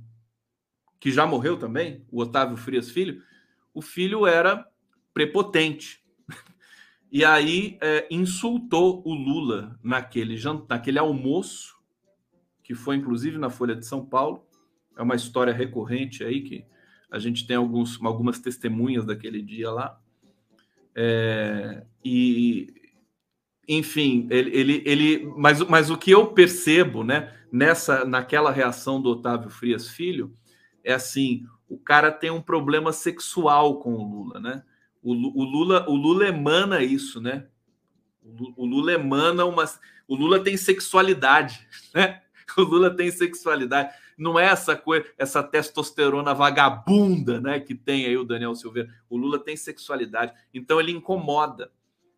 [SPEAKER 1] que já morreu também, o Otávio Frias Filho, o filho era prepotente. E aí é, insultou o Lula naquele, naquele almoço, que foi inclusive na Folha de São Paulo. É uma história recorrente aí que a gente tem alguns, algumas testemunhas daquele dia lá. É, e enfim, ele, ele, ele mas, mas o que eu percebo, né, nessa naquela reação do Otávio Frias Filho, é assim, o cara tem um problema sexual com o Lula, né? O, Lula, o Lula emana isso, né? O, Lula emana uma, o Lula tem sexualidade, né? O Lula tem sexualidade. Não é essa coisa, essa testosterona vagabunda, né, que tem aí o Daniel Silveira. O Lula tem sexualidade. Então ele incomoda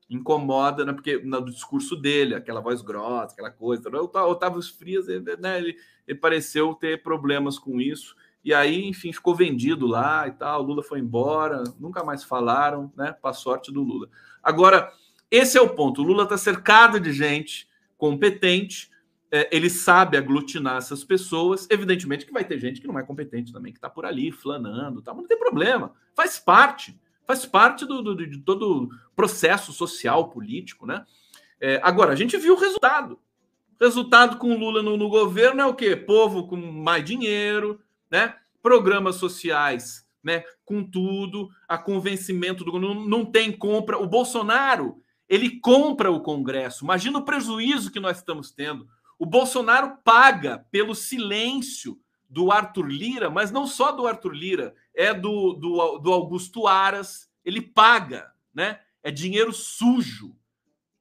[SPEAKER 1] incomoda, né? Porque no discurso dele, aquela voz grossa, aquela coisa. O Otávio Frias, né, ele, ele, pareceu ter problemas com isso. E aí, enfim, ficou vendido lá e tal. Lula foi embora, nunca mais falaram, né? Para sorte do Lula. Agora, esse é o ponto. O Lula está cercado de gente competente. É, ele sabe aglutinar essas pessoas. Evidentemente que vai ter gente que não é competente também, que está por ali flanando, tá, mas não tem problema, faz parte faz parte do, do, de todo processo social, político, né? É, agora, a gente viu o resultado. Resultado com o Lula no, no, governo é o quê? Povo com mais dinheiro, né? Programas sociais, né? Com tudo, a convencimento do não, não tem compra. O Bolsonaro ele compra o Congresso. Imagina o prejuízo que nós estamos tendo. O Bolsonaro paga pelo silêncio do Arthur Lira, mas não só do Arthur Lira, é do, do, do Augusto Aras, ele paga, né? É dinheiro sujo,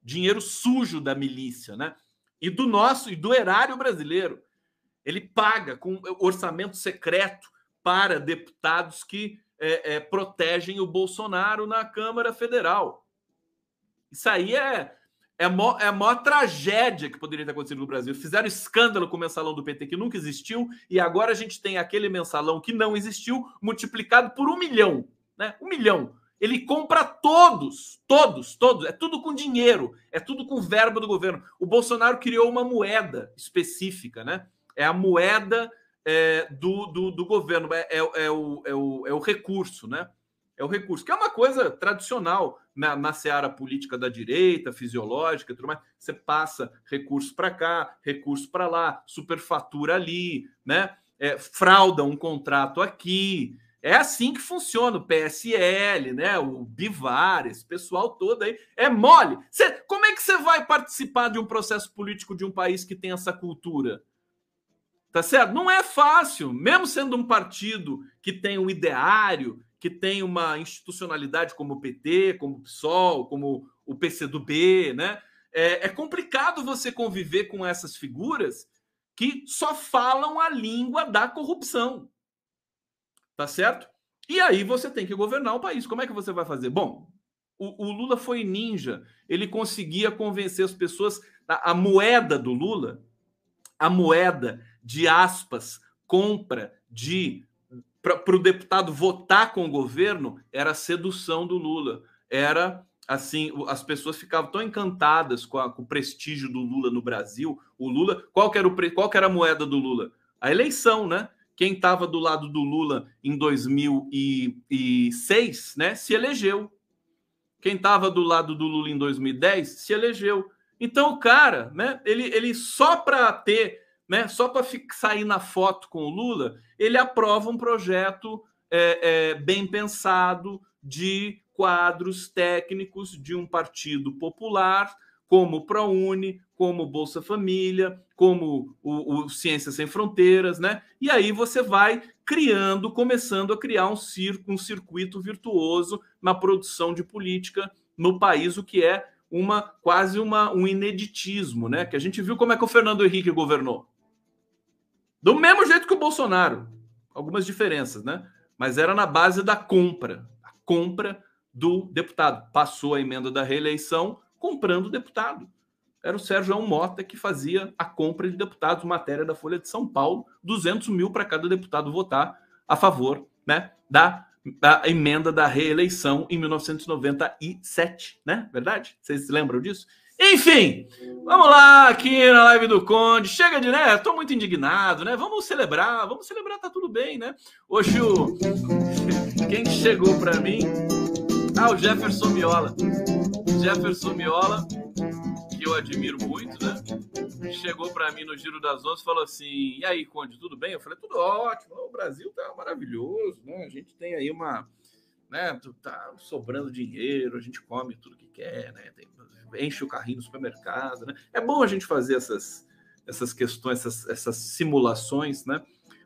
[SPEAKER 1] dinheiro sujo da milícia, né? E do nosso e do erário brasileiro. Ele paga com orçamento secreto para deputados que é, é, protegem o Bolsonaro na Câmara Federal. Isso aí é, é, mo, é a maior tragédia que poderia ter acontecido no Brasil. Fizeram escândalo com o mensalão do PT que nunca existiu, e agora a gente tem aquele mensalão que não existiu, multiplicado por um milhão. Né? Um milhão. Ele compra todos, todos, todos. É tudo com dinheiro, é tudo com verba do governo. O Bolsonaro criou uma moeda específica, né? É a moeda é, do, do, do, governo, é, é, é, o, é, o, é o recurso, né? É o recurso, que é uma coisa tradicional na, na seara política da direita, fisiológica, tudo mais. Você passa recurso para cá, recurso para lá, superfatura ali, né? É, frauda um contrato aqui. É assim que funciona o PSL, né? O Bivar, esse pessoal todo aí. É mole. Cê, como é que você vai participar de um processo político de um país que tem essa cultura? Tá certo? Não é fácil, mesmo sendo um partido que tem um ideário, que tem uma institucionalidade como o PT, como o PSOL, como o PCdoB, né? É, é complicado você conviver com essas figuras que só falam a língua da corrupção. Tá certo? E aí você tem que governar o país. Como é que você vai fazer? Bom, o, o Lula foi ninja. Ele conseguia convencer as pessoas. A, a moeda do Lula, a moeda de aspas, compra de para o deputado votar com o governo era a sedução do Lula. Era assim, as pessoas ficavam tão encantadas com, a, com, o prestígio do Lula no Brasil. O Lula, qual que era, o, qual que era a moeda do Lula? A eleição, né? Quem estava do lado do Lula em 2006, né, se elegeu. Quem estava do lado do Lula em 2010 se elegeu. Então o cara, né, ele, ele só para ter né, só para sair na foto com o Lula, ele aprova um projeto é, é, bem pensado de quadros técnicos de um partido popular, como o ProUni, como Bolsa Família, como o, o Ciências Sem Fronteiras, né? E aí você vai criando, começando a criar um, circo, um circuito virtuoso na produção de política no país, o que é uma quase uma, um ineditismo, né? Que a gente viu como é que o Fernando Henrique governou. Do mesmo jeito que o Bolsonaro. Algumas diferenças, né? Mas era na base da compra. A compra do deputado. Passou a emenda da reeleição, comprando deputado. Era o Sérgio Mota que fazia a compra de deputados, matéria da Folha de São Paulo, 200 mil para cada deputado votar a favor né, da, da emenda da reeleição em 1997, né? Verdade? Vocês lembram disso? Enfim, vamos lá aqui na live do Conde. Chega de, né? Tô muito indignado, né? Vamos celebrar, vamos celebrar, tá tudo bem, né? Hoje. Quem chegou para mim? Ah, o Jefferson Miola. Jefferson Miola, que eu admiro muito, né? Chegou para mim no Giro das Onze e falou assim: E aí, Conde, tudo bem? Eu falei: Tudo ótimo, o Brasil tá maravilhoso, né? A gente tem aí uma. Né, tá sobrando dinheiro, a gente come tudo que quer, né? Tem enche o carrinho no supermercado, né? É bom a gente fazer essas, essas questões, essas, essas simulações, né?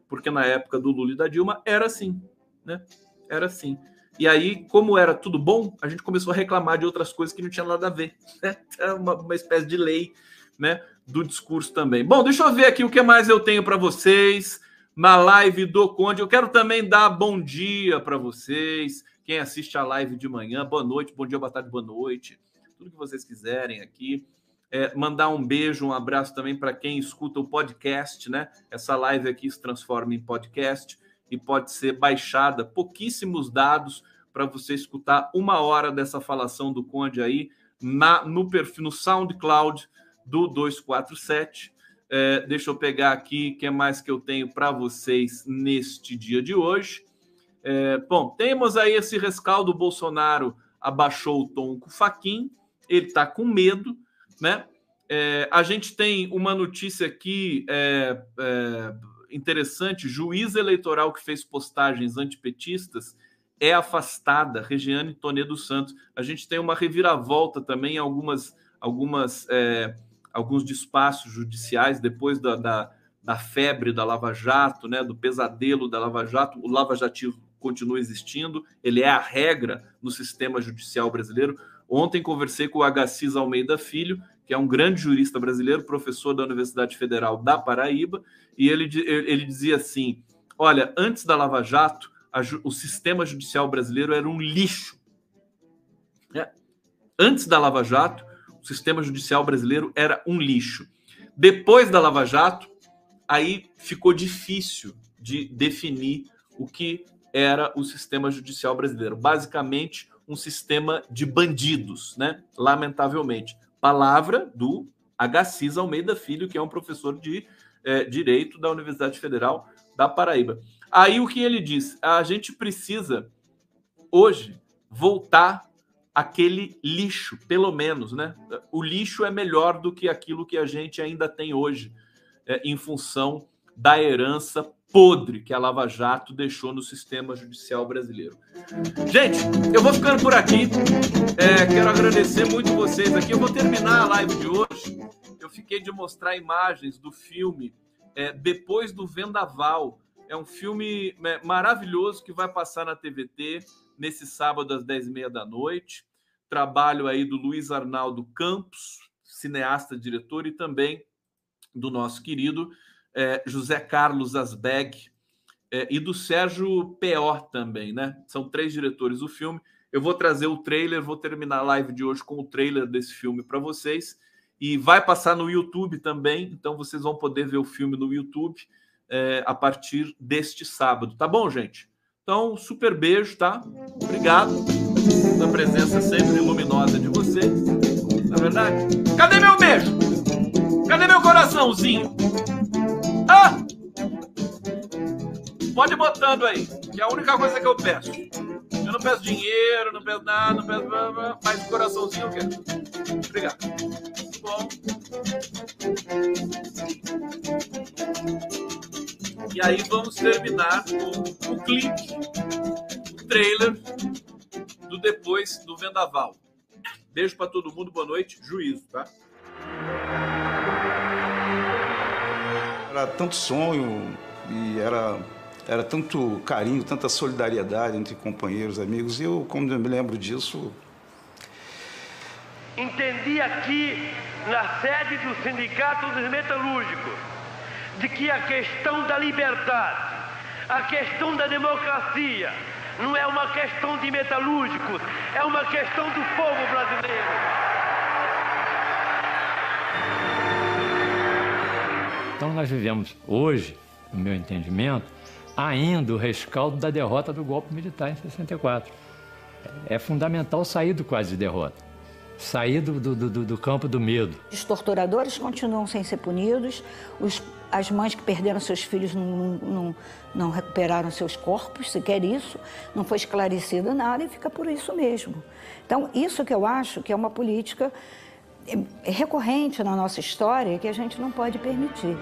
[SPEAKER 1] Porque na época do Lula e da Dilma era assim, né? Era assim. E aí, como era tudo bom, a gente começou a reclamar de outras coisas que não tinha nada a ver. Né? É uma, uma espécie de lei, né? Do discurso também. Bom, deixa eu ver aqui o que mais eu tenho para vocês na live do Conde. Eu quero também dar bom dia para vocês. Quem assiste a live de manhã, boa noite, bom dia, boa tarde, boa noite tudo que vocês quiserem aqui. É, mandar um beijo, um abraço também para quem escuta o podcast, né? Essa live aqui se transforma em podcast e pode ser baixada, pouquíssimos dados para você escutar uma hora dessa falação do Conde aí na, no perfil, no SoundCloud do 247. É, deixa eu pegar aqui o que é mais que eu tenho para vocês neste dia de hoje. É, bom, temos aí esse rescaldo. Bolsonaro abaixou o tom com o Faquin ele está com medo, né? É, a gente tem uma notícia aqui é, é, interessante: juiz eleitoral que fez postagens antipetistas é afastada, Regiane Tonedo Santos. A gente tem uma reviravolta também em algumas, algumas, é, alguns despachos judiciais depois da, da, da, febre da Lava Jato, né, do pesadelo da Lava Jato. O Lava Jatismo continua existindo, ele é a regra no sistema judicial brasileiro. Ontem conversei com o Agassiz Almeida Filho, que é um grande jurista brasileiro, professor da Universidade Federal da Paraíba, e ele, ele dizia assim: olha, antes da Lava Jato, a, o sistema judicial brasileiro era um lixo. É. Antes da Lava Jato, sistema judicial brasileiro era um lixo. Depois da Lava Jato, aí ficou difícil de definir o que era o sistema judicial brasileiro. Basicamente, um sistema de bandidos, né? Lamentavelmente. Palavra do Agassiz Almeida Filho, que é um professor de é, Direito da Universidade Federal da Paraíba. Aí o que ele diz? A gente precisa, hoje, voltar aquele lixo, pelo menos, né? O lixo é melhor do que aquilo que a gente ainda tem hoje, é, em função da herança podre que a Lava Jato deixou no sistema judicial brasileiro. Gente, eu vou ficando por aqui. É, quero agradecer muito vocês aqui. Eu vou terminar a live de hoje. Eu fiquei de mostrar imagens do filme é, Depois do Vendaval. É um filme é, maravilhoso que vai passar na TVT nesse sábado às 10h30 da noite. Trabalho aí do Luiz Arnaldo Campos, cineasta, diretor, e também do nosso querido é, José Carlos Asbeg é, e do Sérgio P.O. também, né? São três diretores do filme. Eu vou trazer o trailer, vou terminar a live de hoje com o trailer desse filme para vocês. E vai passar no YouTube também, então vocês vão poder ver o filme no YouTube é, a partir deste sábado, tá bom, gente? Então, super beijo, tá? Obrigado pela presença sempre luminosa de vocês. Na é verdade, cadê meu beijo? Cadê meu coraçãozinho? Ah! Pode ir botando aí, que é a única coisa que eu peço. Eu não peço dinheiro, não peço nada, não peço. Mas o coraçãozinho eu quero. Obrigado. Muito bom. E aí vamos terminar com o clipe, o trailer do depois do Vendaval. Beijo para todo mundo, boa noite, juízo, tá?
[SPEAKER 2] Era tanto sonho e era, era tanto carinho, tanta solidariedade entre companheiros, amigos. E eu, como eu me lembro disso.
[SPEAKER 3] Entendi aqui, na sede do Sindicato dos Metalúrgicos, de que a questão da liberdade, a questão da democracia, não é uma questão de metalúrgicos, é uma questão do povo brasileiro.
[SPEAKER 4] Então nós vivemos hoje, no meu entendimento, ainda o rescaldo da derrota do golpe militar em 64. É fundamental sair do quase derrota sair do, do, do, do, campo do medo.
[SPEAKER 5] Os torturadores continuam sem ser punidos, os, as mães que perderam seus filhos não, não, não recuperaram seus corpos, sequer isso, não foi esclarecido nada e fica por isso mesmo. Então, isso que eu acho que é uma política é, recorrente na nossa história que a gente não pode permitir.